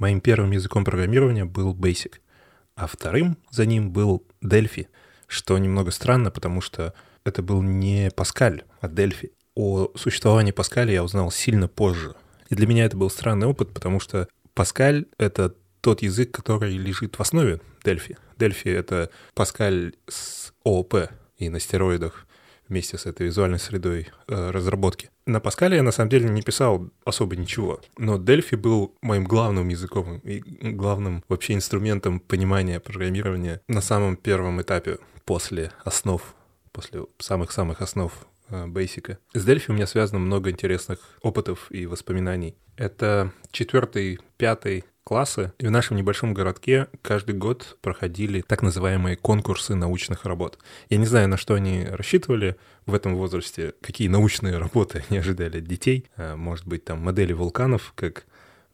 Моим первым языком программирования был Basic, а вторым за ним был Delphi, что немного странно, потому что это был не Паскаль, а Delphi. О существовании Паскаля я узнал сильно позже. И для меня это был странный опыт, потому что Паскаль — это тот язык, который лежит в основе Delphi. Delphi — это Паскаль с ООП и на стероидах вместе с этой визуальной средой э, разработки. На Паскале я на самом деле не писал особо ничего, но Delphi был моим главным языком и главным вообще инструментом понимания программирования на самом первом этапе после основ, после самых-самых основ э, Basic. С Delphi у меня связано много интересных опытов и воспоминаний. Это четвертый, пятый классы. И в нашем небольшом городке каждый год проходили так называемые конкурсы научных работ. Я не знаю, на что они рассчитывали в этом возрасте, какие научные работы они ожидали от детей. А, может быть, там модели вулканов, как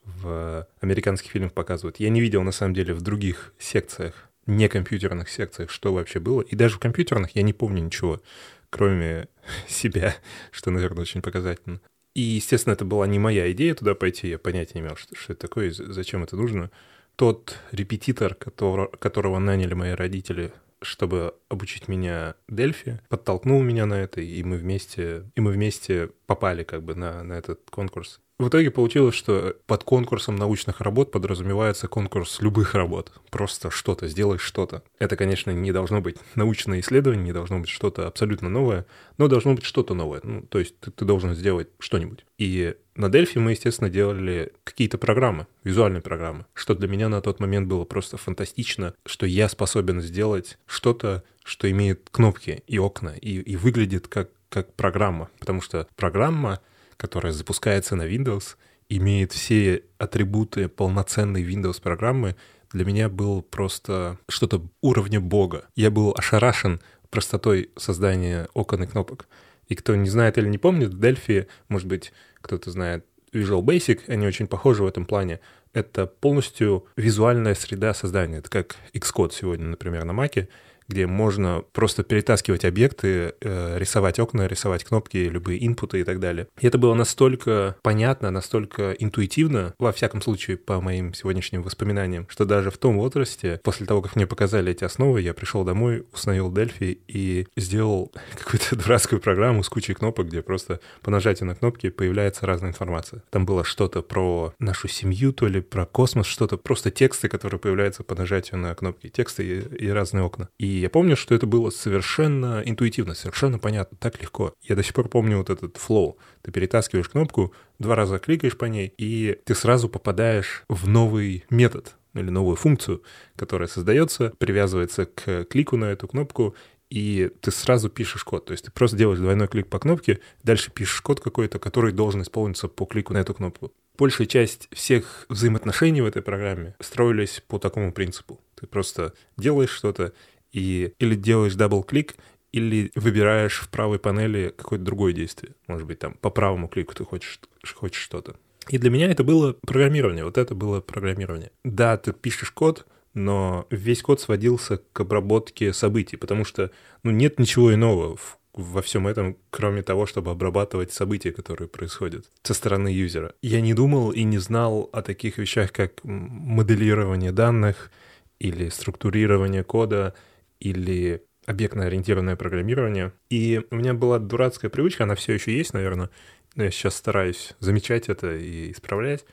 в американских фильмах показывают. Я не видел, на самом деле, в других секциях, не компьютерных секциях, что вообще было. И даже в компьютерных я не помню ничего, кроме себя, что, наверное, очень показательно. И, естественно, это была не моя идея туда пойти, я понятия не имел, что, что это такое, зачем это нужно. Тот репетитор, который, которого наняли мои родители, чтобы обучить меня Дельфи, подтолкнул меня на это, и мы вместе, и мы вместе попали как бы на, на этот конкурс. В итоге получилось, что под конкурсом научных работ подразумевается конкурс любых работ. Просто что-то, сделай что-то. Это, конечно, не должно быть научное исследование, не должно быть что-то абсолютно новое, но должно быть что-то новое. Ну, то есть ты, ты должен сделать что-нибудь. И на Дельфи мы, естественно, делали какие-то программы, визуальные программы, что для меня на тот момент было просто фантастично, что я способен сделать что-то, что имеет кнопки и окна, и, и выглядит как, как программа. Потому что программа — которая запускается на Windows, имеет все атрибуты полноценной Windows-программы, для меня был просто что-то уровня бога. Я был ошарашен простотой создания окон и кнопок. И кто не знает или не помнит, в Delphi, может быть, кто-то знает Visual Basic, они очень похожи в этом плане. Это полностью визуальная среда создания. Это как Xcode сегодня, например, на Mac где можно просто перетаскивать объекты, э, рисовать окна, рисовать кнопки, любые инпуты и так далее. И это было настолько понятно, настолько интуитивно, во всяком случае, по моим сегодняшним воспоминаниям, что даже в том возрасте, после того, как мне показали эти основы, я пришел домой, установил Delphi и сделал какую-то дурацкую программу с кучей кнопок, где просто по нажатию на кнопки появляется разная информация. Там было что-то про нашу семью, то ли про космос, что-то, просто тексты, которые появляются по нажатию на кнопки, тексты и, и разные окна. И я помню, что это было совершенно интуитивно, совершенно понятно, так легко. Я до сих пор помню вот этот флоу. Ты перетаскиваешь кнопку, два раза кликаешь по ней, и ты сразу попадаешь в новый метод или новую функцию, которая создается, привязывается к клику на эту кнопку, и ты сразу пишешь код. То есть ты просто делаешь двойной клик по кнопке, дальше пишешь код какой-то, который должен исполниться по клику на эту кнопку. Большая часть всех взаимоотношений в этой программе строились по такому принципу. Ты просто делаешь что-то, и или делаешь double-click, или выбираешь в правой панели какое-то другое действие. Может быть, там по правому клику ты хочешь, хочешь что-то. И для меня это было программирование, вот это было программирование. Да, ты пишешь код, но весь код сводился к обработке событий, потому что ну, нет ничего иного в, во всем этом, кроме того, чтобы обрабатывать события, которые происходят со стороны юзера. Я не думал и не знал о таких вещах, как моделирование данных или структурирование кода, или объектно-ориентированное программирование. И у меня была дурацкая привычка, она все еще есть, наверное, но я сейчас стараюсь замечать это и исправлять.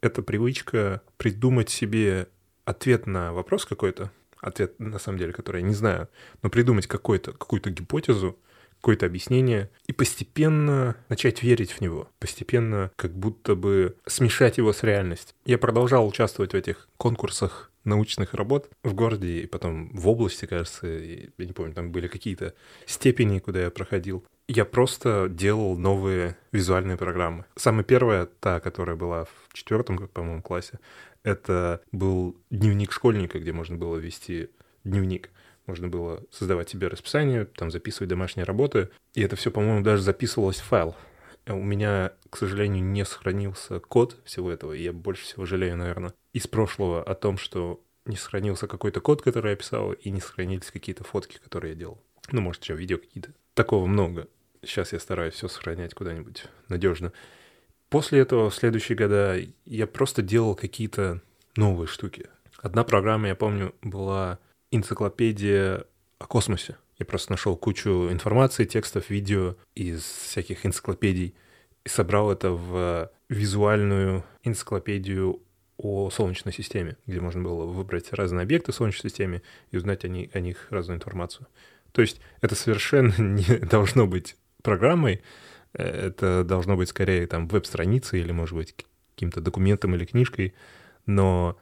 Это привычка придумать себе ответ на вопрос какой-то, ответ, на самом деле, который я не знаю, но придумать какую-то гипотезу, какое-то объяснение и постепенно начать верить в него, постепенно как будто бы смешать его с реальностью. Я продолжал участвовать в этих конкурсах научных работ в городе и потом в области, кажется, я не помню, там были какие-то степени, куда я проходил. Я просто делал новые визуальные программы. Самая первая, та, которая была в четвертом, по-моему, классе, это был дневник школьника, где можно было вести дневник. Можно было создавать себе расписание, там записывать домашние работы. И это все, по-моему, даже записывалось в файл. У меня, к сожалению, не сохранился код всего этого, и я больше всего жалею, наверное, из прошлого о том, что не сохранился какой-то код, который я писал, и не сохранились какие-то фотки, которые я делал. Ну, может, еще видео какие-то. Такого много. Сейчас я стараюсь все сохранять куда-нибудь надежно. После этого, в следующие года, я просто делал какие-то новые штуки. Одна программа, я помню, была энциклопедия о космосе. Я просто нашел кучу информации, текстов, видео из всяких энциклопедий и собрал это в визуальную энциклопедию о Солнечной системе, где можно было выбрать разные объекты в Солнечной системе и узнать о, них, о них разную информацию. То есть это совершенно не должно быть программой, э, это должно быть скорее там веб-страницей или, может быть, каким-то документом или книжкой, но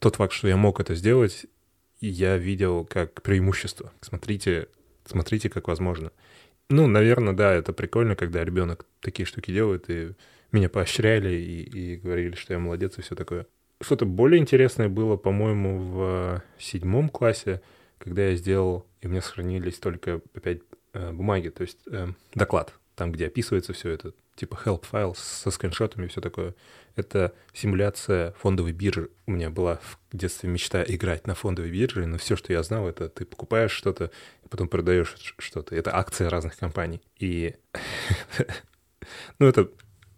тот факт, что я мог это сделать, я видел как преимущество. Смотрите, смотрите, как возможно. Ну, наверное, да, это прикольно, когда ребенок такие штуки делает, и меня поощряли и, и говорили, что я молодец и все такое. Что-то более интересное было, по-моему, в седьмом классе, когда я сделал, и у меня сохранились только опять э, бумаги, то есть э, доклад, там, где описывается все это, типа help файл со скриншотами и все такое. Это симуляция фондовой биржи. У меня была в детстве мечта играть на фондовой бирже, но все, что я знал, это ты покупаешь что-то, и потом продаешь что-то. Это акции разных компаний. И ну, это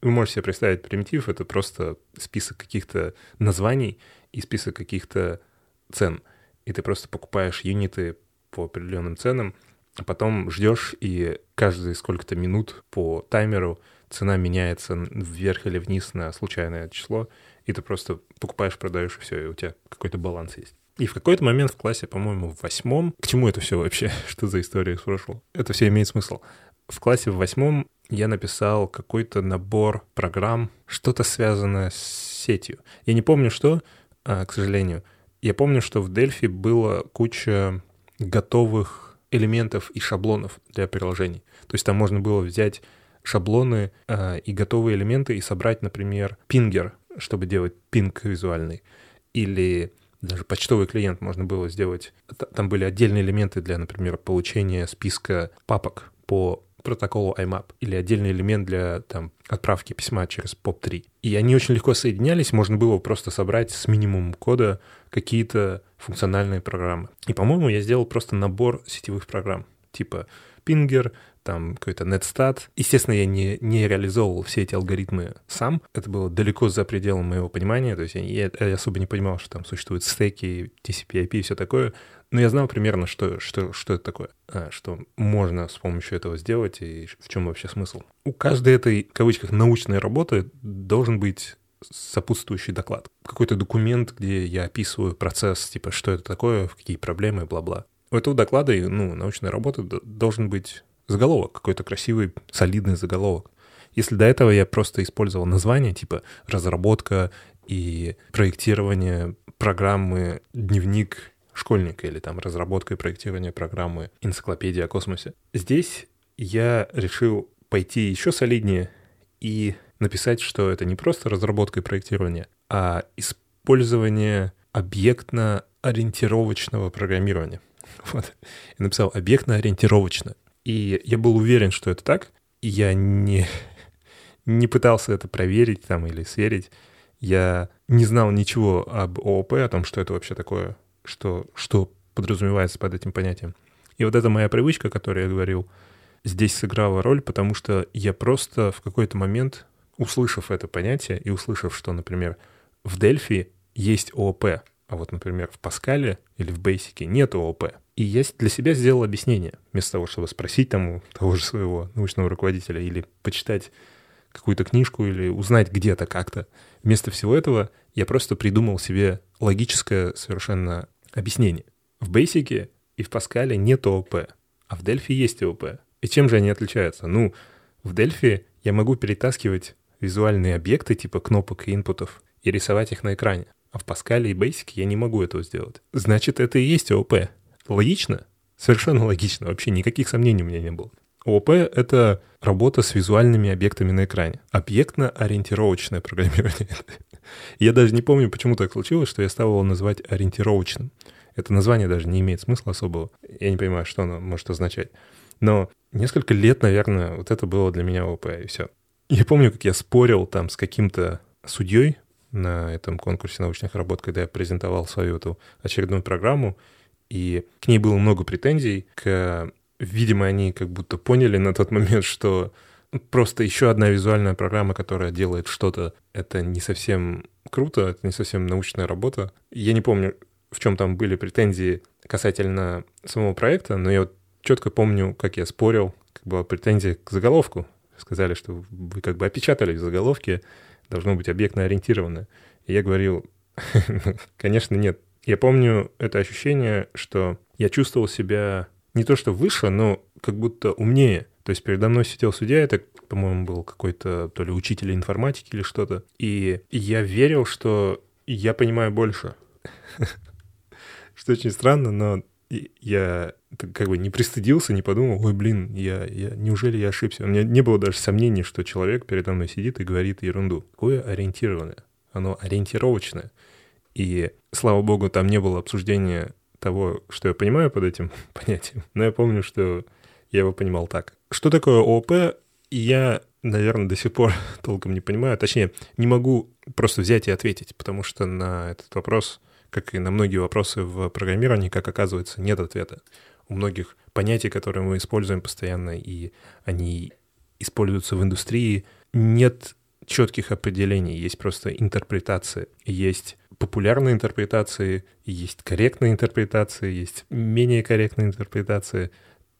вы можете себе представить примитив, это просто список каких-то названий и список каких-то цен. И ты просто покупаешь юниты по определенным ценам, а потом ждешь, и каждые сколько-то минут по таймеру цена меняется вверх или вниз на случайное число, и ты просто покупаешь, продаешь, и все, и у тебя какой-то баланс есть. И в какой-то момент в классе, по-моему, в восьмом... К чему это все вообще? Что за история спрашивал? Это все имеет смысл. В классе в восьмом я написал какой-то набор программ, что-то связанное с сетью. Я не помню, что, а, к сожалению. Я помню, что в Дельфи было куча готовых элементов и шаблонов для приложений. То есть там можно было взять шаблоны э, и готовые элементы и собрать, например, пингер, чтобы делать пинг визуальный. Или даже почтовый клиент можно было сделать. Там были отдельные элементы для, например, получения списка папок по протоколу IMAP или отдельный элемент для там, отправки письма через POP3. И они очень легко соединялись, можно было просто собрать с минимумом кода какие-то функциональные программы. И, по-моему, я сделал просто набор сетевых программ, типа Pinger, там какой-то netstat. Естественно, я не, не реализовывал все эти алгоритмы сам. Это было далеко за пределом моего понимания. То есть я, я особо не понимал, что там существуют стеки, TCP, IP и все такое. Но я знал примерно, что, что, что это такое, а, что можно с помощью этого сделать и в чем вообще смысл. У каждой этой, в кавычках, научной работы должен быть сопутствующий доклад. Какой-то документ, где я описываю процесс, типа, что это такое, какие проблемы, бла-бла. У этого доклада, ну, научной работы должен быть заголовок, какой-то красивый, солидный заголовок. Если до этого я просто использовал название типа разработка и проектирование программы «Дневник школьника» или там разработка и проектирование программы «Энциклопедия о космосе». Здесь я решил пойти еще солиднее и написать, что это не просто разработка и проектирование, а использование объектно-ориентировочного программирования. Вот. Я написал объектно-ориентировочно. И я был уверен, что это так. И я не, не пытался это проверить там или сверить. Я не знал ничего об ООП, о том, что это вообще такое, что, что подразумевается под этим понятием. И вот эта моя привычка, о которой я говорил, здесь сыграла роль, потому что я просто в какой-то момент, услышав это понятие и услышав, что, например, в Дельфи есть ООП, а вот, например, в Паскале или в Бейсике нет ООП, и я для себя сделал объяснение, вместо того, чтобы спросить там у того же своего научного руководителя или почитать какую-то книжку или узнать где-то как-то. Вместо всего этого я просто придумал себе логическое совершенно объяснение. В Basic и в Паскале нет ООП, а в Дельфи есть ООП. И чем же они отличаются? Ну, в Дельфи я могу перетаскивать визуальные объекты типа кнопок и инпутов и рисовать их на экране. А в Паскале и Basic я не могу этого сделать. Значит, это и есть ООП. Логично? Совершенно логично. Вообще никаких сомнений у меня не было. ООП — это работа с визуальными объектами на экране. Объектно-ориентировочное программирование. я даже не помню, почему так случилось, что я стал его называть ориентировочным. Это название даже не имеет смысла особого. Я не понимаю, что оно может означать. Но несколько лет, наверное, вот это было для меня ООП, и все. Я помню, как я спорил там с каким-то судьей на этом конкурсе научных работ, когда я презентовал свою эту очередную программу, и к ней было много претензий. К... Видимо, они как будто поняли на тот момент, что просто еще одна визуальная программа, которая делает что-то, это не совсем круто, это не совсем научная работа. Я не помню, в чем там были претензии касательно самого проекта, но я вот четко помню, как я спорил, как была претензия к заголовку. Сказали, что вы как бы опечатали в заголовке, должно быть объектно ориентированное. И я говорил, конечно, нет. Я помню это ощущение, что я чувствовал себя не то что выше, но как будто умнее. То есть передо мной сидел судья, это, по-моему, был какой-то то ли учитель информатики или что-то. И я верил, что я понимаю больше. Что очень странно, но я как бы не пристыдился, не подумал, ой, блин, я, я, неужели я ошибся? У меня не было даже сомнений, что человек передо мной сидит и говорит ерунду. Какое ориентированное? Оно ориентировочное. И, слава богу, там не было обсуждения того, что я понимаю под этим понятием. Но я помню, что я его понимал так. Что такое ООП, я, наверное, до сих пор толком не понимаю. Точнее, не могу просто взять и ответить, потому что на этот вопрос как и на многие вопросы в программировании, как оказывается, нет ответа. У многих понятий, которые мы используем постоянно, и они используются в индустрии, нет четких определений, есть просто интерпретации. Есть популярные интерпретации, есть корректные интерпретации, есть менее корректные интерпретации.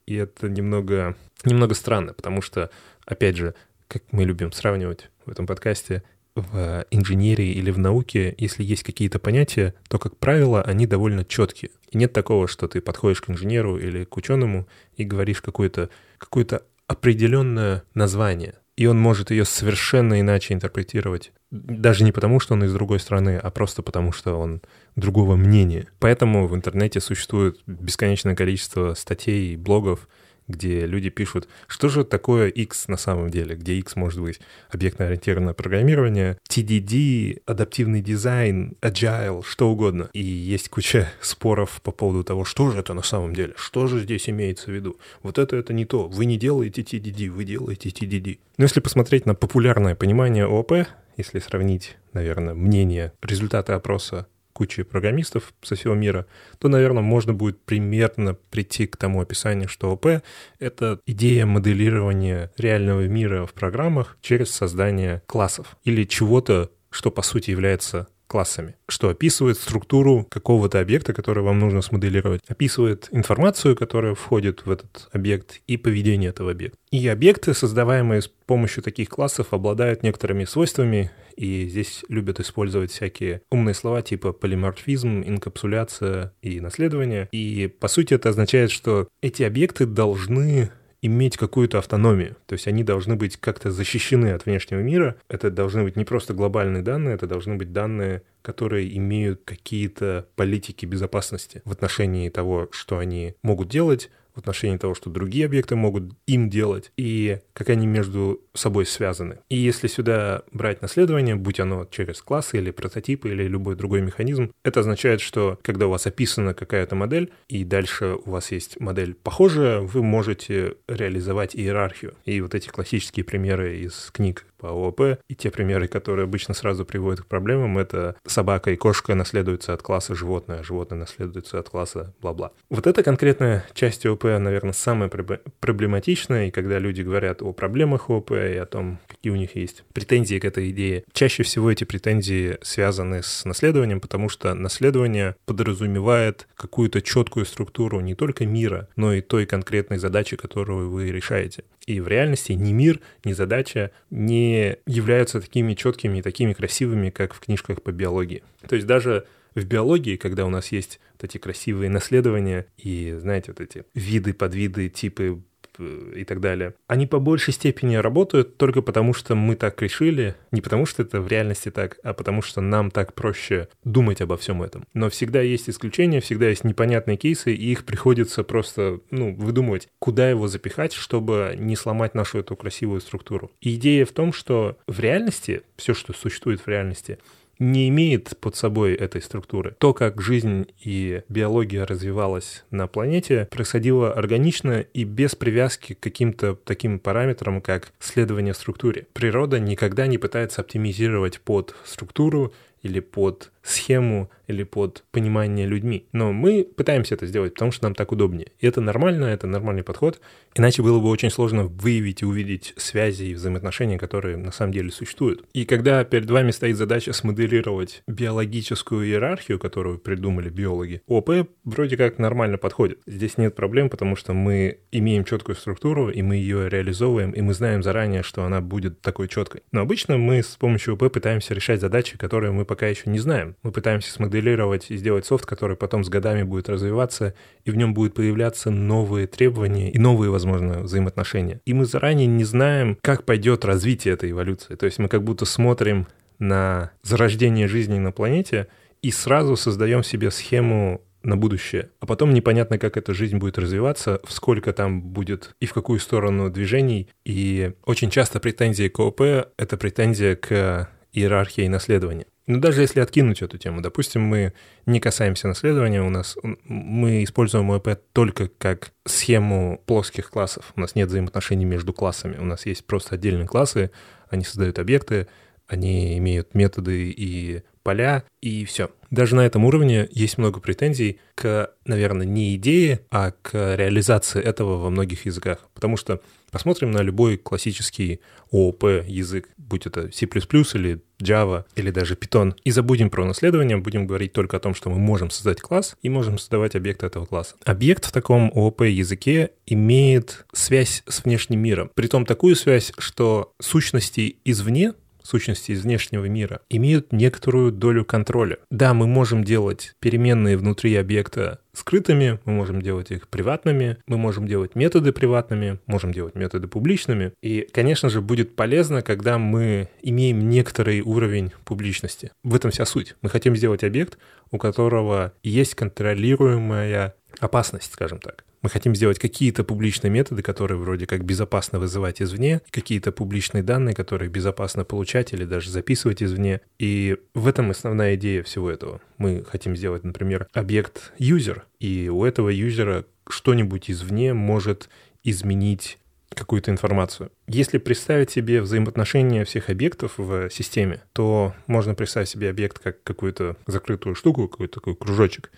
И это немного, немного странно, потому что, опять же, как мы любим сравнивать в этом подкасте, в инженерии или в науке, если есть какие-то понятия, то, как правило, они довольно четкие. И нет такого, что ты подходишь к инженеру или к ученому и говоришь какое-то какое определенное название, и он может ее совершенно иначе интерпретировать. Даже не потому, что он из другой страны, а просто потому, что он другого мнения. Поэтому в интернете существует бесконечное количество статей и блогов, где люди пишут, что же такое X на самом деле, где X может быть объектно-ориентированное программирование, TDD, адаптивный дизайн, agile, что угодно. И есть куча споров по поводу того, что же это на самом деле, что же здесь имеется в виду. Вот это это не то, вы не делаете TDD, вы делаете TDD. Но если посмотреть на популярное понимание ООП, если сравнить, наверное, мнение, результаты опроса кучи программистов со всего мира, то, наверное, можно будет примерно прийти к тому описанию, что ОП — это идея моделирования реального мира в программах через создание классов или чего-то, что по сути является классами, что описывает структуру какого-то объекта, который вам нужно смоделировать, описывает информацию, которая входит в этот объект, и поведение этого объекта. И объекты, создаваемые с помощью таких классов, обладают некоторыми свойствами, и здесь любят использовать всякие умные слова типа полиморфизм, инкапсуляция и наследование. И по сути это означает, что эти объекты должны иметь какую-то автономию. То есть они должны быть как-то защищены от внешнего мира. Это должны быть не просто глобальные данные, это должны быть данные, которые имеют какие-то политики безопасности в отношении того, что они могут делать, в отношении того, что другие объекты могут им делать, и как они между собой связаны. И если сюда брать наследование, будь оно через классы или прототипы или любой другой механизм, это означает, что когда у вас описана какая-то модель, и дальше у вас есть модель похожая, вы можете реализовать иерархию. И вот эти классические примеры из книг по ООП. И те примеры, которые обычно сразу приводят к проблемам, это собака и кошка наследуются от класса животное, животное наследуется от класса бла-бла. Вот эта конкретная часть ООП, наверное, самая проблематичная, и когда люди говорят о проблемах ООП и о том, какие у них есть претензии к этой идее, чаще всего эти претензии связаны с наследованием, потому что наследование подразумевает какую-то четкую структуру не только мира, но и той конкретной задачи, которую вы решаете. И в реальности ни мир, ни задача не являются такими четкими и такими красивыми, как в книжках по биологии. То есть даже в биологии, когда у нас есть вот эти красивые наследования и, знаете, вот эти виды, подвиды, типы и так далее, они по большей степени работают только потому, что мы так решили, не потому что это в реальности так, а потому что нам так проще думать обо всем этом. Но всегда есть исключения, всегда есть непонятные кейсы, и их приходится просто, ну, выдумывать, куда его запихать, чтобы не сломать нашу эту красивую структуру. И идея в том, что в реальности, все, что существует в реальности, не имеет под собой этой структуры. То, как жизнь и биология развивалась на планете, происходило органично и без привязки к каким-то таким параметрам, как следование структуре. Природа никогда не пытается оптимизировать под структуру или под схему, или под понимание людьми. Но мы пытаемся это сделать, потому что нам так удобнее. И это нормально, это нормальный подход. Иначе было бы очень сложно выявить и увидеть связи и взаимоотношения, которые на самом деле существуют. И когда перед вами стоит задача смоделировать биологическую иерархию, которую придумали биологи, ОП вроде как нормально подходит. Здесь нет проблем, потому что мы имеем четкую структуру, и мы ее реализовываем, и мы знаем заранее, что она будет такой четкой. Но обычно мы с помощью ОП пытаемся решать задачи, которые мы пока еще не знаем. Мы пытаемся смоделировать и сделать софт, который потом с годами будет развиваться, и в нем будут появляться новые требования и новые, возможно, взаимоотношения. И мы заранее не знаем, как пойдет развитие этой эволюции. То есть мы как будто смотрим на зарождение жизни на планете и сразу создаем себе схему на будущее. А потом непонятно, как эта жизнь будет развиваться, в сколько там будет и в какую сторону движений. И очень часто претензии к ОП — это претензия к иерархии наследования. Но даже если откинуть эту тему, допустим, мы не касаемся наследования, у нас мы используем ОЭП только как схему плоских классов. У нас нет взаимоотношений между классами. У нас есть просто отдельные классы, они создают объекты, они имеют методы и поля, и все. Даже на этом уровне есть много претензий к, наверное, не идее, а к реализации этого во многих языках. Потому что посмотрим на любой классический ООП язык, будь это C++ или Java или даже Python, и забудем про наследование, будем говорить только о том, что мы можем создать класс и можем создавать объекты этого класса. Объект в таком ООП языке имеет связь с внешним миром. Притом такую связь, что сущности извне сущности из внешнего мира, имеют некоторую долю контроля. Да, мы можем делать переменные внутри объекта скрытыми, мы можем делать их приватными, мы можем делать методы приватными, можем делать методы публичными. И, конечно же, будет полезно, когда мы имеем некоторый уровень публичности. В этом вся суть. Мы хотим сделать объект, у которого есть контролируемая опасность, скажем так. Мы хотим сделать какие-то публичные методы, которые вроде как безопасно вызывать извне, какие-то публичные данные, которые безопасно получать или даже записывать извне. И в этом основная идея всего этого. Мы хотим сделать, например, объект user, и у этого юзера что-нибудь извне может изменить какую-то информацию. Если представить себе взаимоотношения всех объектов в системе, то можно представить себе объект как какую-то закрытую штуку, какой-то такой кружочек.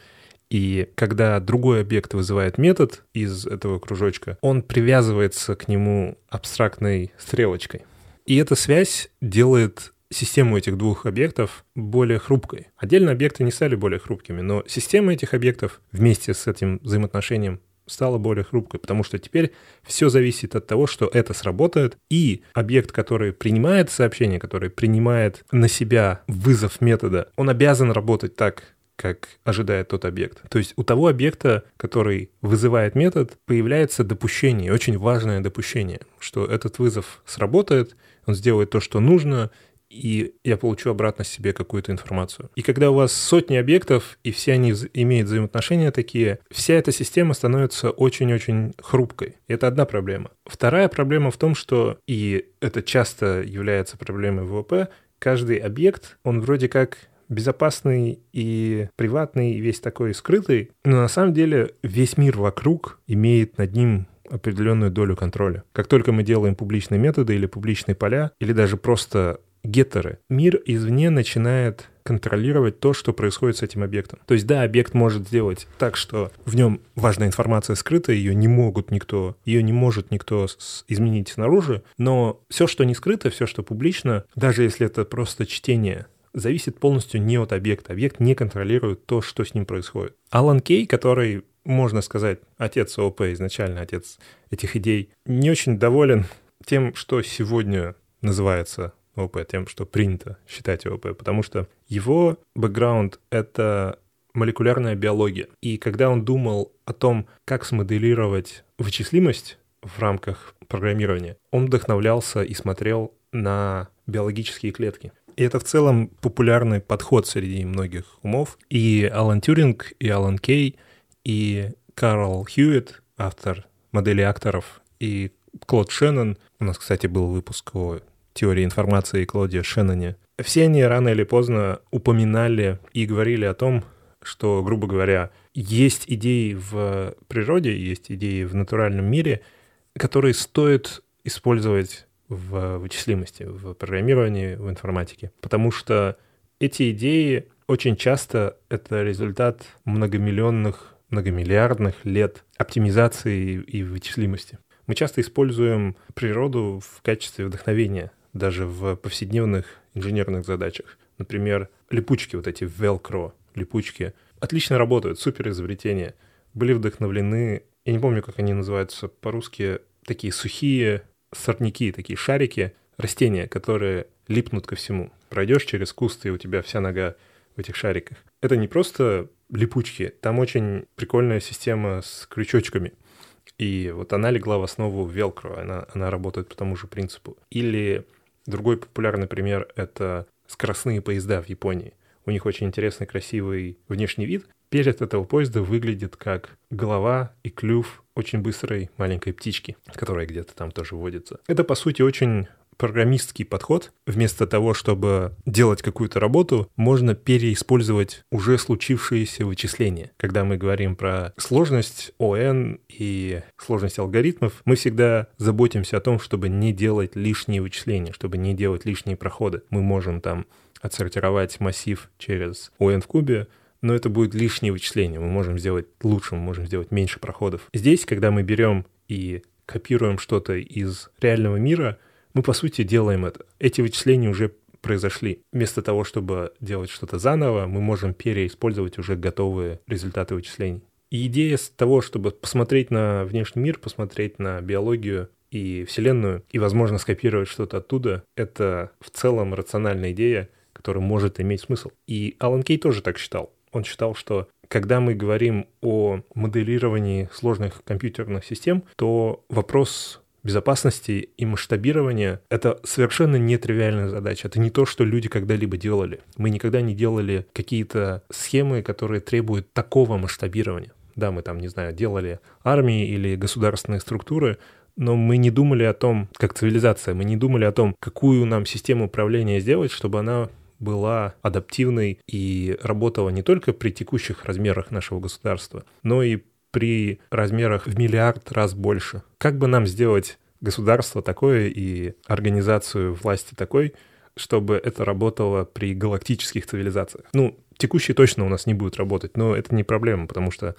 И когда другой объект вызывает метод из этого кружочка, он привязывается к нему абстрактной стрелочкой. И эта связь делает систему этих двух объектов более хрупкой. Отдельно объекты не стали более хрупкими, но система этих объектов вместе с этим взаимоотношением стала более хрупкой, потому что теперь все зависит от того, что это сработает, и объект, который принимает сообщение, который принимает на себя вызов метода, он обязан работать так, как ожидает тот объект. То есть у того объекта, который вызывает метод, появляется допущение, очень важное допущение, что этот вызов сработает, он сделает то, что нужно, и я получу обратно себе какую-то информацию. И когда у вас сотни объектов, и все они имеют взаимоотношения такие, вся эта система становится очень-очень хрупкой. Это одна проблема. Вторая проблема в том, что, и это часто является проблемой ВВП, каждый объект, он вроде как безопасный и приватный, и весь такой скрытый, но на самом деле весь мир вокруг имеет над ним определенную долю контроля. Как только мы делаем публичные методы или публичные поля, или даже просто геттеры, мир извне начинает контролировать то, что происходит с этим объектом. То есть, да, объект может сделать так, что в нем важная информация скрыта, ее не могут никто, ее не может никто изменить снаружи, но все, что не скрыто, все, что публично, даже если это просто чтение зависит полностью не от объекта. Объект не контролирует то, что с ним происходит. Алан Кей, который, можно сказать, отец ОП, изначально отец этих идей, не очень доволен тем, что сегодня называется ОП, тем, что принято считать ОП, потому что его бэкграунд — это молекулярная биология. И когда он думал о том, как смоделировать вычислимость в рамках программирования, он вдохновлялся и смотрел на биологические клетки. И это в целом популярный подход среди многих умов. И Алан Тюринг, и Алан Кей, и Карл Хьюитт, автор модели акторов, и Клод Шеннон. У нас, кстати, был выпуск о теории информации и Клоде Шенноне. Все они рано или поздно упоминали и говорили о том, что, грубо говоря, есть идеи в природе, есть идеи в натуральном мире, которые стоит использовать в вычислимости, в программировании, в информатике. Потому что Эти идеи очень часто это результат многомиллионных, многомиллиардных лет оптимизации и вычислимости. Мы часто используем природу в качестве вдохновения, даже в повседневных инженерных задачах. Например, липучки, вот эти Velcro липучки, отлично работают, супер изобретение. Были вдохновлены, я не помню, как они называются по-русски, такие сухие сорняки, такие шарики, растения, которые липнут ко всему. Пройдешь через кусты, и у тебя вся нога в этих шариках. Это не просто липучки, там очень прикольная система с крючочками. И вот она легла в основу Velcro, она, она работает по тому же принципу. Или другой популярный пример — это скоростные поезда в Японии. У них очень интересный, красивый внешний вид. Перед этого поезда выглядит как голова и клюв очень быстрой маленькой птички, которая где-то там тоже водится. Это, по сути, очень программистский подход. Вместо того, чтобы делать какую-то работу, можно переиспользовать уже случившиеся вычисления. Когда мы говорим про сложность ОН и сложность алгоритмов, мы всегда заботимся о том, чтобы не делать лишние вычисления, чтобы не делать лишние проходы. Мы можем там отсортировать массив через ОН в кубе, но это будет лишнее вычисление. Мы можем сделать лучше, мы можем сделать меньше проходов. Здесь, когда мы берем и копируем что-то из реального мира, мы, по сути, делаем это. Эти вычисления уже произошли. Вместо того, чтобы делать что-то заново, мы можем переиспользовать уже готовые результаты вычислений. И идея с того, чтобы посмотреть на внешний мир, посмотреть на биологию и Вселенную, и, возможно, скопировать что-то оттуда, это в целом рациональная идея, которая может иметь смысл. И Алан Кей тоже так считал. Он считал, что когда мы говорим о моделировании сложных компьютерных систем, то вопрос безопасности и масштабирования — это совершенно нетривиальная задача. Это не то, что люди когда-либо делали. Мы никогда не делали какие-то схемы, которые требуют такого масштабирования. Да, мы там, не знаю, делали армии или государственные структуры, но мы не думали о том, как цивилизация, мы не думали о том, какую нам систему управления сделать, чтобы она была адаптивной и работала не только при текущих размерах нашего государства, но и при размерах в миллиард раз больше. Как бы нам сделать государство такое и организацию власти такой, чтобы это работало при галактических цивилизациях? Ну, текущие точно у нас не будут работать, но это не проблема, потому что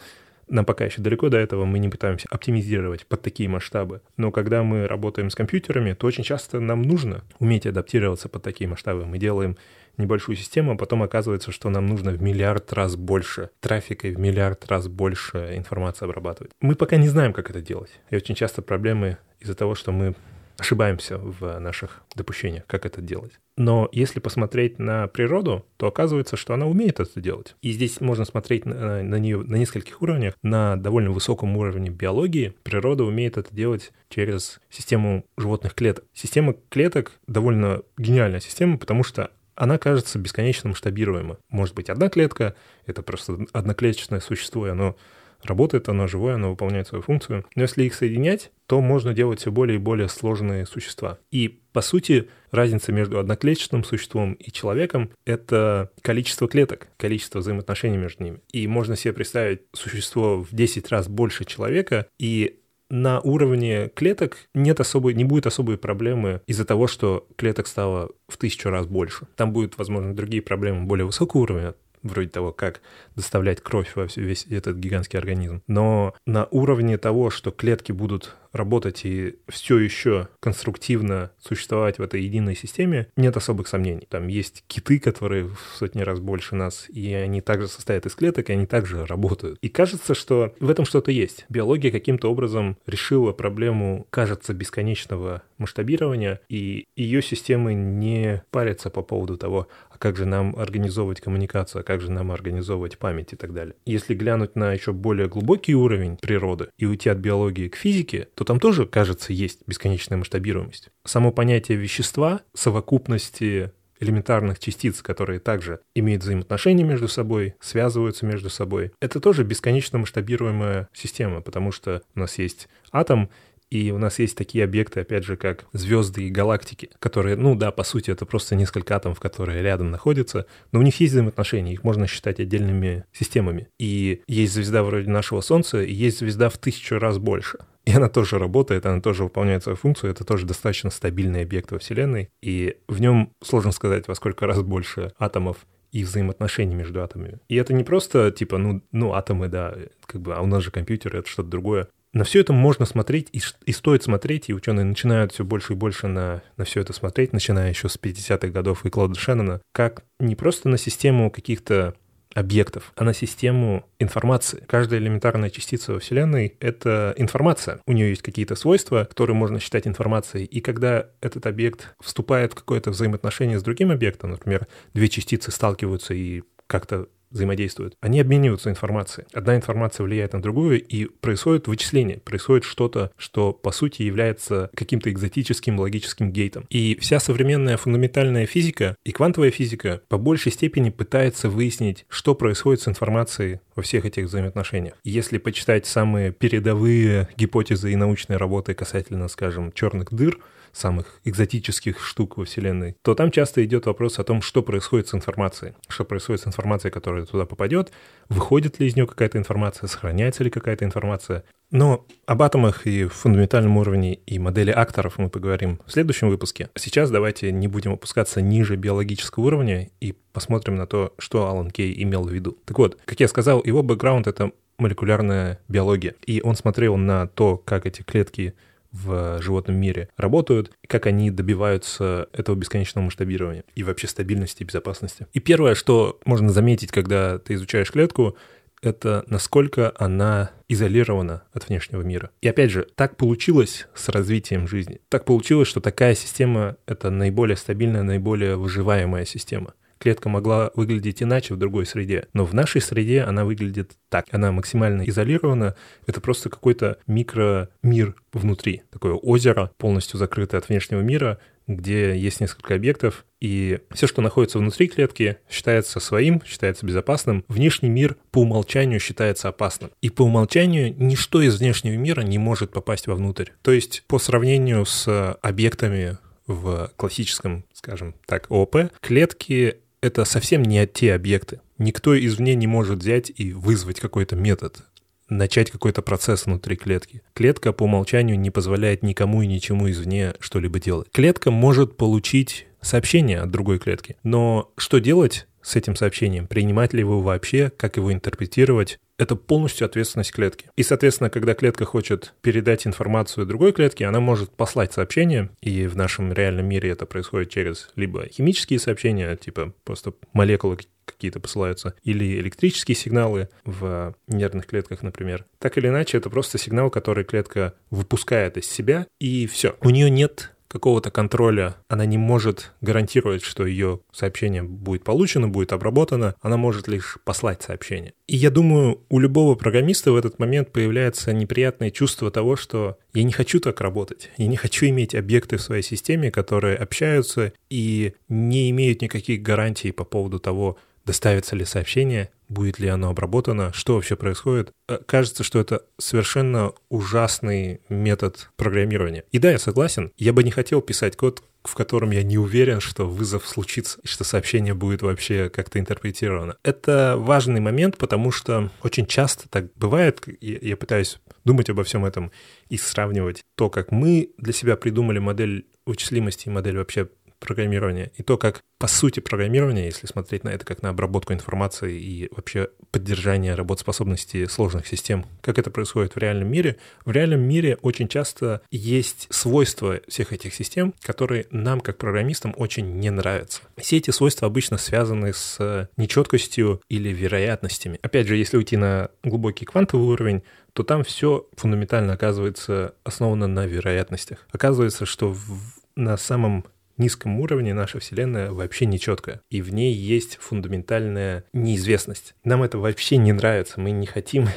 нам пока еще далеко до этого, мы не пытаемся оптимизировать под такие масштабы. Но когда мы работаем с компьютерами, то очень часто нам нужно уметь адаптироваться под такие масштабы. Мы делаем небольшую систему, а потом оказывается, что нам нужно в миллиард раз больше трафика и в миллиард раз больше информации обрабатывать. Мы пока не знаем, как это делать. И очень часто проблемы из-за того, что мы ошибаемся в наших допущениях, как это делать. Но если посмотреть на природу, то оказывается, что она умеет это делать. И здесь можно смотреть на, на нее на нескольких уровнях. На довольно высоком уровне биологии природа умеет это делать через систему животных клеток. Система клеток довольно гениальная система, потому что она кажется бесконечно масштабируема. Может быть, одна клетка — это просто одноклеточное существо, и оно работает, оно живое, оно выполняет свою функцию. Но если их соединять, то можно делать все более и более сложные существа. И, по сути, разница между одноклеточным существом и человеком — это количество клеток, количество взаимоотношений между ними. И можно себе представить существо в 10 раз больше человека, и на уровне клеток нет особой, не будет особой проблемы из-за того, что клеток стало в тысячу раз больше. Там будут, возможно, другие проблемы более высокого уровня, вроде того, как доставлять кровь во весь этот гигантский организм. Но на уровне того, что клетки будут работать и все еще конструктивно существовать в этой единой системе, нет особых сомнений. Там есть киты, которые в сотни раз больше нас, и они также состоят из клеток, и они также работают. И кажется, что в этом что-то есть. Биология каким-то образом решила проблему, кажется, бесконечного масштабирования, и ее системы не парятся по поводу того, а как же нам организовывать коммуникацию, а как же нам организовывать память и так далее. Если глянуть на еще более глубокий уровень природы и уйти от биологии к физике, то там тоже, кажется, есть бесконечная масштабируемость. Само понятие вещества, совокупности элементарных частиц, которые также имеют взаимоотношения между собой, связываются между собой. Это тоже бесконечно масштабируемая система, потому что у нас есть атом, и у нас есть такие объекты, опять же, как звезды и галактики, которые, ну да, по сути, это просто несколько атомов, которые рядом находятся, но у них есть взаимоотношения, их можно считать отдельными системами. И есть звезда вроде нашего Солнца, и есть звезда в тысячу раз больше. И она тоже работает, она тоже выполняет свою функцию, это тоже достаточно стабильный объект во Вселенной, и в нем сложно сказать, во сколько раз больше атомов и взаимоотношений между атомами. И это не просто типа, ну, ну атомы, да, как бы, а у нас же компьютер, это что-то другое. На все это можно смотреть, и, и стоит смотреть, и ученые начинают все больше и больше на, на все это смотреть, начиная еще с 50-х годов и Клода Шеннона, как не просто на систему каких-то объектов, а на систему информации. Каждая элементарная частица во Вселенной — это информация. У нее есть какие-то свойства, которые можно считать информацией. И когда этот объект вступает в какое-то взаимоотношение с другим объектом, например, две частицы сталкиваются и как-то взаимодействуют, они обмениваются информацией. Одна информация влияет на другую, и происходит вычисление, происходит что-то, что по сути является каким-то экзотическим логическим гейтом. И вся современная фундаментальная физика и квантовая физика по большей степени пытается выяснить, что происходит с информацией во всех этих взаимоотношениях. Если почитать самые передовые гипотезы и научные работы касательно, скажем, черных дыр, самых экзотических штук во Вселенной, то там часто идет вопрос о том, что происходит с информацией. Что происходит с информацией, которая туда попадет, выходит ли из нее какая-то информация, сохраняется ли какая-то информация. Но об атомах и фундаментальном уровне и модели акторов мы поговорим в следующем выпуске. Сейчас давайте не будем опускаться ниже биологического уровня и посмотрим на то, что Алан Кей имел в виду. Так вот, как я сказал, его бэкграунд — это молекулярная биология. И он смотрел на то, как эти клетки в животном мире работают, как они добиваются этого бесконечного масштабирования и вообще стабильности и безопасности. И первое, что можно заметить, когда ты изучаешь клетку, это насколько она изолирована от внешнего мира. И опять же, так получилось с развитием жизни. Так получилось, что такая система — это наиболее стабильная, наиболее выживаемая система клетка могла выглядеть иначе в другой среде. Но в нашей среде она выглядит так. Она максимально изолирована. Это просто какой-то микромир внутри. Такое озеро, полностью закрытое от внешнего мира, где есть несколько объектов, и все, что находится внутри клетки, считается своим, считается безопасным. Внешний мир по умолчанию считается опасным. И по умолчанию ничто из внешнего мира не может попасть вовнутрь. То есть по сравнению с объектами в классическом, скажем так, ООП, клетки это совсем не те объекты. Никто извне не может взять и вызвать какой-то метод, начать какой-то процесс внутри клетки. Клетка по умолчанию не позволяет никому и ничему извне что-либо делать. Клетка может получить сообщение от другой клетки, но что делать с этим сообщением? Принимать ли его вообще? Как его интерпретировать? это полностью ответственность клетки. И, соответственно, когда клетка хочет передать информацию другой клетке, она может послать сообщение, и в нашем реальном мире это происходит через либо химические сообщения, типа просто молекулы какие-то посылаются, или электрические сигналы в нервных клетках, например. Так или иначе, это просто сигнал, который клетка выпускает из себя, и все. У нее нет какого-то контроля, она не может гарантировать, что ее сообщение будет получено, будет обработано, она может лишь послать сообщение. И я думаю, у любого программиста в этот момент появляется неприятное чувство того, что я не хочу так работать, я не хочу иметь объекты в своей системе, которые общаются и не имеют никаких гарантий по поводу того, доставится ли сообщение, будет ли оно обработано, что вообще происходит. Э, кажется, что это совершенно ужасный метод программирования. И да, я согласен, я бы не хотел писать код, в котором я не уверен, что вызов случится, и что сообщение будет вообще как-то интерпретировано. Это важный момент, потому что очень часто так бывает, я пытаюсь думать обо всем этом и сравнивать то, как мы для себя придумали модель вычислимости и модель вообще программирования, и то, как по сути программирования, если смотреть на это как на обработку информации и вообще поддержание работоспособности сложных систем, как это происходит в реальном мире, в реальном мире очень часто есть свойства всех этих систем, которые нам, как программистам, очень не нравятся. Все эти свойства обычно связаны с нечеткостью или вероятностями. Опять же, если уйти на глубокий квантовый уровень, то там все фундаментально оказывается основано на вероятностях. Оказывается, что в, на самом низком уровне наша Вселенная вообще нечеткая, и в ней есть фундаментальная неизвестность. Нам это вообще не нравится, мы не хотим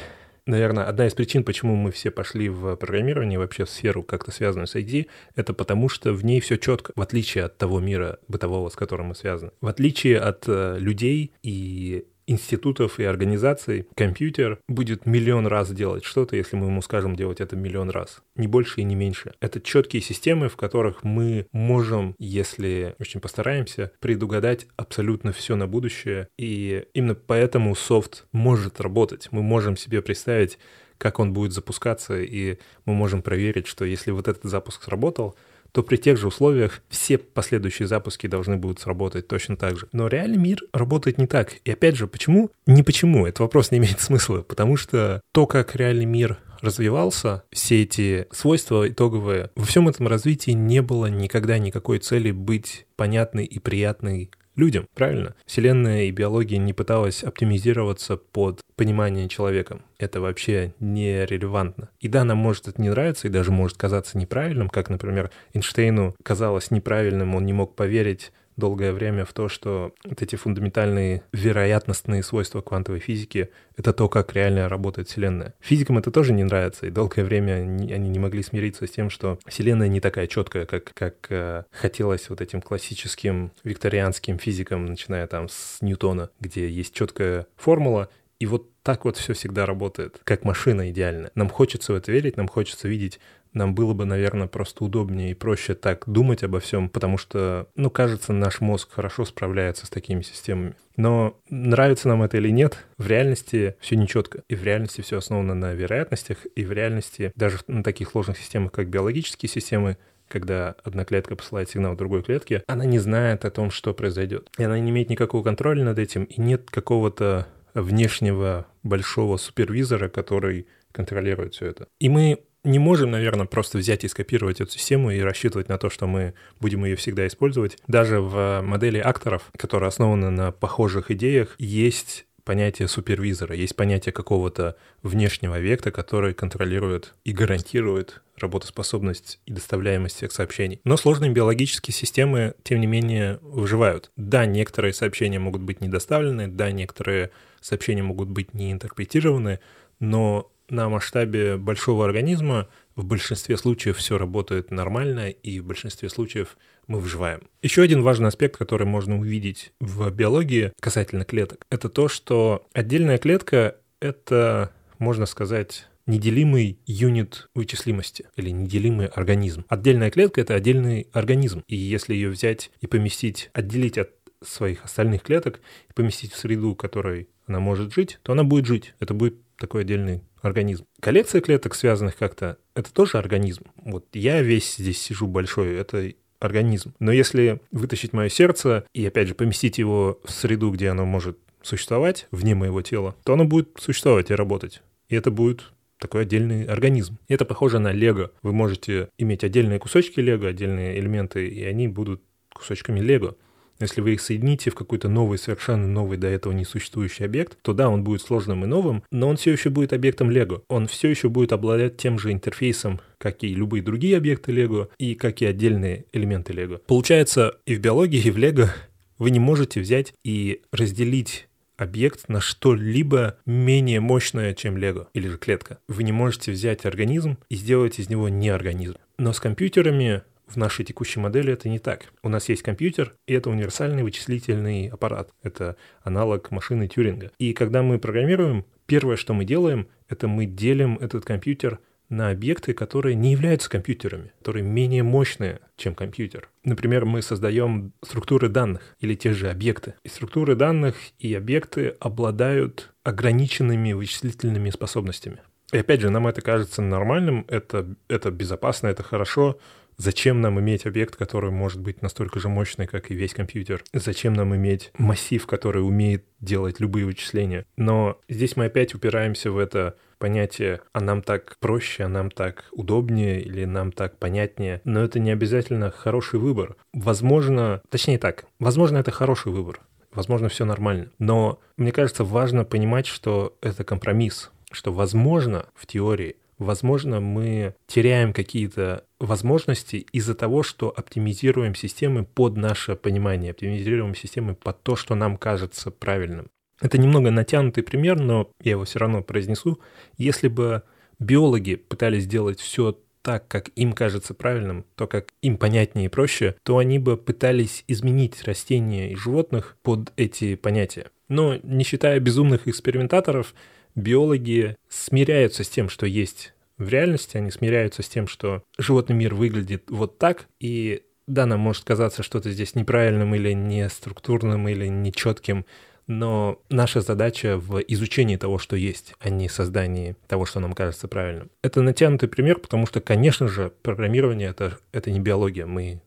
Наверное, одна из причин, почему мы все пошли в программирование, вообще в сферу как-то связанную с ID, это потому что в ней все четко, в отличие от того мира бытового, с которым мы связаны. В отличие от э, людей и институтов и организаций компьютер будет миллион раз делать что-то, если мы ему скажем делать это миллион раз. Не больше и не меньше. Это четкие системы, в которых мы можем, если очень постараемся, предугадать абсолютно все на будущее. И именно поэтому софт может работать. Мы можем себе представить как он будет запускаться, и мы можем проверить, что если вот этот запуск сработал, то при тех же условиях все последующие запуски должны будут сработать точно так же. Но реальный мир работает не так. И опять же, почему? Не почему, этот вопрос не имеет смысла, потому что то, как реальный мир развивался, все эти свойства итоговые, во всем этом развитии не было никогда никакой цели быть понятной и приятной людям, правильно? Вселенная и биология не пыталась оптимизироваться под понимание человеком. Это вообще не релевантно. И да, нам может это не нравиться, и даже может казаться неправильным, как, например, Эйнштейну казалось неправильным, он не мог поверить долгое время в то, что вот эти фундаментальные вероятностные свойства квантовой физики — это то, как реально работает Вселенная. Физикам это тоже не нравится, и долгое время они не могли смириться с тем, что Вселенная не такая четкая, как, как э, хотелось вот этим классическим викторианским физикам, начиная там с Ньютона, где есть четкая формула, и вот так вот все всегда работает, как машина идеальная. Нам хочется в это верить, нам хочется видеть нам было бы, наверное, просто удобнее и проще так думать обо всем, потому что, ну, кажется, наш мозг хорошо справляется с такими системами. Но нравится нам это или нет, в реальности все нечетко. И в реальности все основано на вероятностях, и в реальности даже на таких сложных системах, как биологические системы, когда одна клетка посылает сигнал другой клетке, она не знает о том, что произойдет. И она не имеет никакого контроля над этим, и нет какого-то внешнего большого супервизора, который контролирует все это. И мы не можем, наверное, просто взять и скопировать эту систему и рассчитывать на то, что мы будем ее всегда использовать. Даже в модели акторов, которая основана на похожих идеях, есть понятие супервизора, есть понятие какого-то внешнего объекта, который контролирует и гарантирует работоспособность и доставляемость всех сообщений. Но сложные биологические системы, тем не менее, выживают. Да, некоторые сообщения могут быть недоставлены, да, некоторые сообщения могут быть не интерпретированы, но на масштабе большого организма в большинстве случаев все работает нормально, и в большинстве случаев мы выживаем. Еще один важный аспект, который можно увидеть в биологии касательно клеток, это то, что отдельная клетка — это, можно сказать, неделимый юнит вычислимости или неделимый организм. Отдельная клетка — это отдельный организм, и если ее взять и поместить, отделить от своих остальных клеток и поместить в среду, в которой она может жить, то она будет жить. Это будет такой отдельный организм. Коллекция клеток, связанных как-то, это тоже организм. Вот я весь здесь сижу большой, это организм. Но если вытащить мое сердце и, опять же, поместить его в среду, где оно может существовать, вне моего тела, то оно будет существовать и работать. И это будет такой отдельный организм. Это похоже на лего. Вы можете иметь отдельные кусочки лего, отдельные элементы, и они будут кусочками лего. Если вы их соедините в какой-то новый, совершенно новый до этого несуществующий объект, то да, он будет сложным и новым, но он все еще будет объектом Lego. Он все еще будет обладать тем же интерфейсом, как и любые другие объекты Lego, и как и отдельные элементы Lego. Получается, и в биологии, и в Lego вы не можете взять и разделить объект на что-либо менее мощное, чем Лего или же клетка. Вы не можете взять организм и сделать из него не организм. Но с компьютерами в нашей текущей модели это не так. У нас есть компьютер, и это универсальный вычислительный аппарат. Это аналог машины Тюринга. И когда мы программируем, первое, что мы делаем, это мы делим этот компьютер на объекты, которые не являются компьютерами, которые менее мощные, чем компьютер. Например, мы создаем структуры данных или те же объекты. И структуры данных и объекты обладают ограниченными вычислительными способностями. И опять же, нам это кажется нормальным, это, это безопасно, это хорошо, Зачем нам иметь объект, который может быть настолько же мощный, как и весь компьютер? Зачем нам иметь массив, который умеет делать любые вычисления? Но здесь мы опять упираемся в это понятие, а нам так проще, а нам так удобнее или нам так понятнее. Но это не обязательно хороший выбор. Возможно, точнее так, возможно, это хороший выбор. Возможно, все нормально. Но мне кажется, важно понимать, что это компромисс, что возможно в теории возможно, мы теряем какие-то возможности из-за того, что оптимизируем системы под наше понимание, оптимизируем системы под то, что нам кажется правильным. Это немного натянутый пример, но я его все равно произнесу. Если бы биологи пытались сделать все так, как им кажется правильным, то, как им понятнее и проще, то они бы пытались изменить растения и животных под эти понятия. Но не считая безумных экспериментаторов, биологи смиряются с тем, что есть в реальности, они смиряются с тем, что животный мир выглядит вот так, и да, нам может казаться что-то здесь неправильным или не структурным или нечетким, но наша задача в изучении того, что есть, а не создании того, что нам кажется правильным. Это натянутый пример, потому что, конечно же, программирование это, — это не биология. Мы,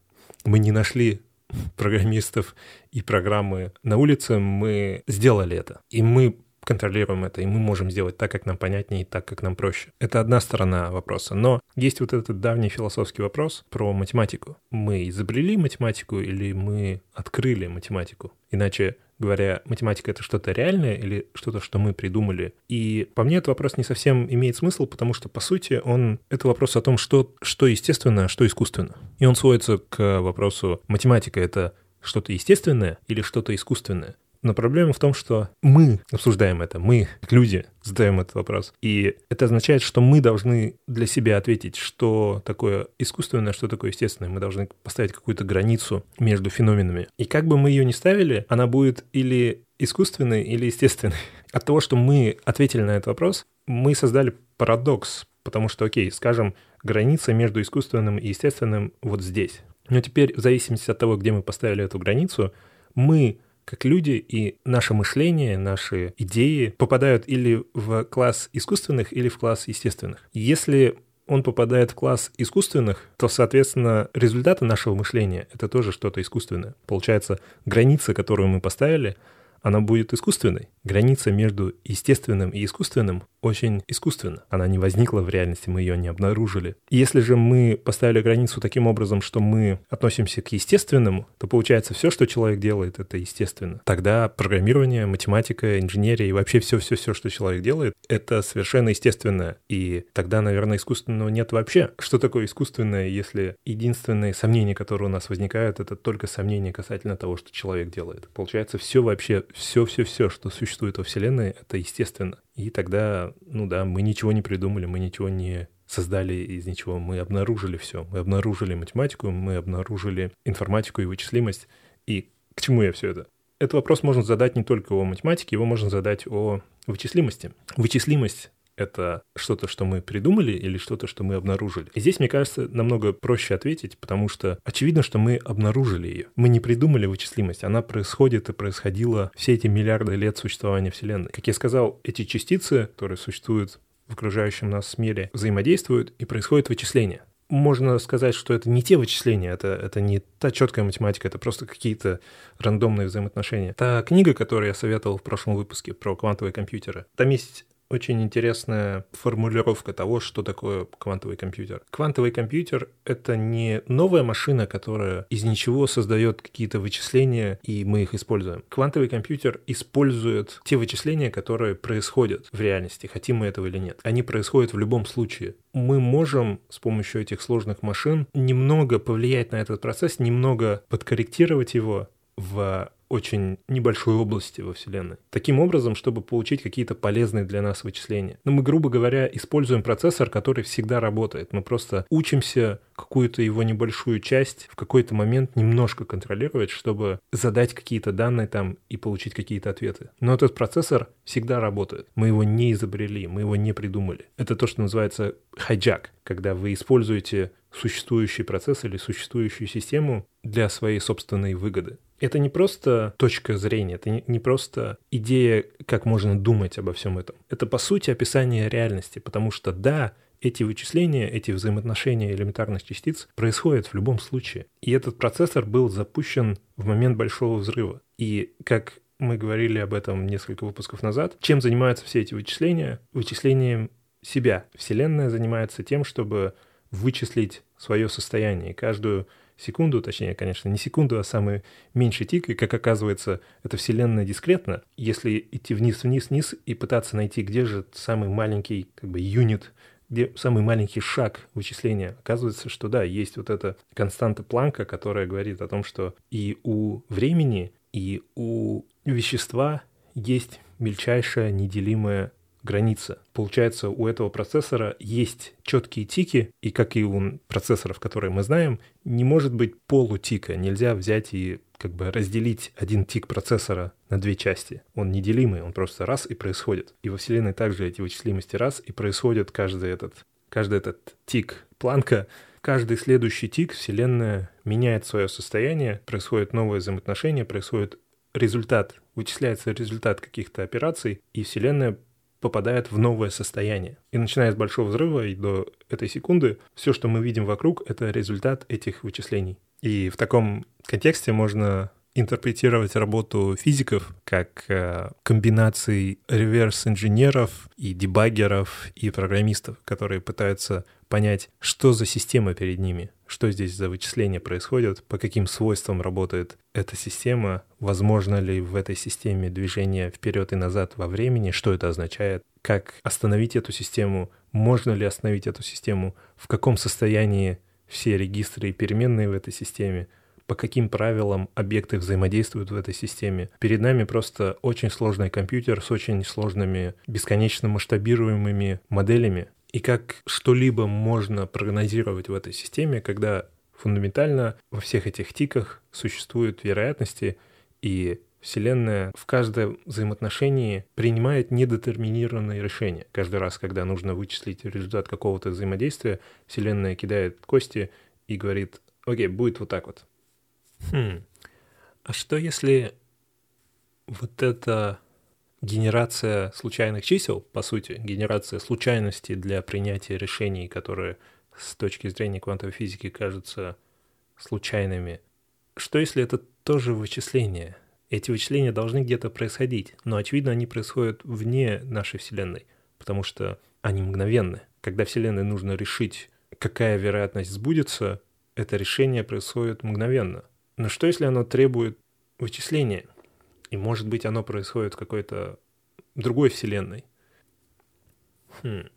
мы не нашли программистов и программы на улице, мы сделали это. И мы контролируем это, и мы можем сделать так, как нам понятнее, и так, как нам проще. Это одна сторона вопроса. Но есть вот этот давний философский вопрос про математику. Мы изобрели математику или мы открыли математику? Иначе говоря, математика — это что-то реальное или что-то, что мы придумали? И по мне этот вопрос не совсем имеет смысл, потому что, по сути, он — это вопрос о том, что, что естественно, а что искусственно. И он сводится к вопросу, математика — это что-то естественное или что-то искусственное? Но проблема в том, что мы обсуждаем это, мы, люди, задаем этот вопрос. И это означает, что мы должны для себя ответить, что такое искусственное, что такое естественное. Мы должны поставить какую-то границу между феноменами. И как бы мы ее ни ставили, она будет или искусственной, или естественной. От того, что мы ответили на этот вопрос, мы создали парадокс, потому что, окей, скажем, граница между искусственным и естественным вот здесь. Но теперь, в зависимости от того, где мы поставили эту границу, мы как люди, и наше мышление, наши идеи попадают или в класс искусственных, или в класс естественных. Если он попадает в класс искусственных, то, соответственно, результаты нашего мышления — это тоже что-то искусственное. Получается, граница, которую мы поставили, она будет искусственной. Граница между естественным и искусственным очень искусственна. Она не возникла в реальности, мы ее не обнаружили. Если же мы поставили границу таким образом, что мы относимся к естественному, то получается все, что человек делает, это естественно. Тогда программирование, математика, инженерия и вообще все-все-все, что человек делает, это совершенно естественное. И тогда, наверное, искусственного нет вообще. Что такое искусственное, если единственные сомнения, которые у нас возникают, это только сомнения касательно того, что человек делает? Получается, все вообще все-все-все, что существует во Вселенной, это естественно. И тогда, ну да, мы ничего не придумали, мы ничего не создали из ничего, мы обнаружили все. Мы обнаружили математику, мы обнаружили информатику и вычислимость. И к чему я все это? Этот вопрос можно задать не только о математике, его можно задать о вычислимости. Вычислимость это что-то, что мы придумали или что-то, что мы обнаружили? И здесь, мне кажется, намного проще ответить, потому что очевидно, что мы обнаружили ее. Мы не придумали вычислимость, она происходит и происходила все эти миллиарды лет существования Вселенной. Как я сказал, эти частицы, которые существуют в окружающем нас мире, взаимодействуют и происходит вычисление можно сказать, что это не те вычисления, это, это не та четкая математика, это просто какие-то рандомные взаимоотношения. Та книга, которую я советовал в прошлом выпуске про квантовые компьютеры, там есть очень интересная формулировка того, что такое квантовый компьютер. Квантовый компьютер — это не новая машина, которая из ничего создает какие-то вычисления, и мы их используем. Квантовый компьютер использует те вычисления, которые происходят в реальности, хотим мы этого или нет. Они происходят в любом случае. Мы можем с помощью этих сложных машин немного повлиять на этот процесс, немного подкорректировать его в очень небольшой области во Вселенной. Таким образом, чтобы получить какие-то полезные для нас вычисления. Но мы, грубо говоря, используем процессор, который всегда работает. Мы просто учимся какую-то его небольшую часть в какой-то момент немножко контролировать, чтобы задать какие-то данные там и получить какие-то ответы. Но этот процессор всегда работает. Мы его не изобрели, мы его не придумали. Это то, что называется хайджак, когда вы используете существующий процесс или существующую систему для своей собственной выгоды. Это не просто точка зрения, это не, просто идея, как можно думать обо всем этом. Это, по сути, описание реальности, потому что, да, эти вычисления, эти взаимоотношения элементарных частиц происходят в любом случае. И этот процессор был запущен в момент большого взрыва. И как мы говорили об этом несколько выпусков назад, чем занимаются все эти вычисления? Вычислением себя. Вселенная занимается тем, чтобы вычислить свое состояние. Каждую секунду, точнее, конечно, не секунду, а самый меньший тик, и, как оказывается, это Вселенная дискретно. Если идти вниз-вниз-вниз и пытаться найти, где же самый маленький как бы юнит, где самый маленький шаг вычисления, оказывается, что да, есть вот эта константа Планка, которая говорит о том, что и у времени, и у вещества есть мельчайшая неделимая граница. Получается, у этого процессора есть четкие тики, и как и у процессоров, которые мы знаем, не может быть полутика. Нельзя взять и как бы разделить один тик процессора на две части. Он неделимый, он просто раз и происходит. И во Вселенной также эти вычислимости раз и происходит каждый этот, каждый этот тик Планка каждый следующий тик Вселенная меняет свое состояние, происходит новое взаимоотношение, происходит результат вычисляется результат каких-то операций, и Вселенная попадает в новое состояние. И начиная с большого взрыва и до этой секунды, все, что мы видим вокруг, это результат этих вычислений. И в таком контексте можно интерпретировать работу физиков как э, комбинации реверс-инженеров и дебаггеров и программистов, которые пытаются понять, что за система перед ними, что здесь за вычисления происходят, по каким свойствам работает эта система, возможно ли в этой системе движение вперед и назад во времени, что это означает, как остановить эту систему, можно ли остановить эту систему, в каком состоянии все регистры и переменные в этой системе, по каким правилам объекты взаимодействуют в этой системе. Перед нами просто очень сложный компьютер с очень сложными, бесконечно масштабируемыми моделями. И как что-либо можно прогнозировать в этой системе, когда фундаментально во всех этих тиках существуют вероятности, и Вселенная в каждом взаимоотношении принимает недетерминированные решения. Каждый раз, когда нужно вычислить результат какого-то взаимодействия, Вселенная кидает кости и говорит, окей, будет вот так вот. Хм. А что если вот эта генерация случайных чисел, по сути, генерация случайности для принятия решений, которые с точки зрения квантовой физики кажутся случайными, что если это тоже вычисления? Эти вычисления должны где-то происходить, но, очевидно, они происходят вне нашей Вселенной, потому что они мгновенны. Когда Вселенной нужно решить, какая вероятность сбудется, это решение происходит мгновенно. Но что если оно требует вычисления? И может быть оно происходит в какой-то другой вселенной? Хм.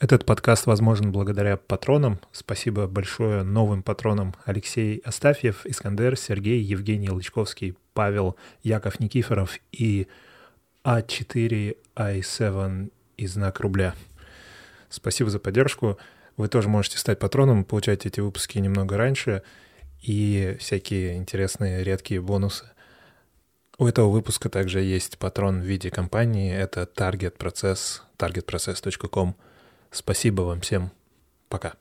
Этот подкаст возможен благодаря патронам. Спасибо большое новым патронам Алексей Астафьев, Искандер, Сергей, Евгений Лычковский, Павел, Яков Никифоров и А4i7 и знак рубля. Спасибо за поддержку. Вы тоже можете стать патроном, получать эти выпуски немного раньше и всякие интересные редкие бонусы. У этого выпуска также есть патрон в виде компании. Это Target Process, targetprocess.com. Спасибо вам всем. Пока.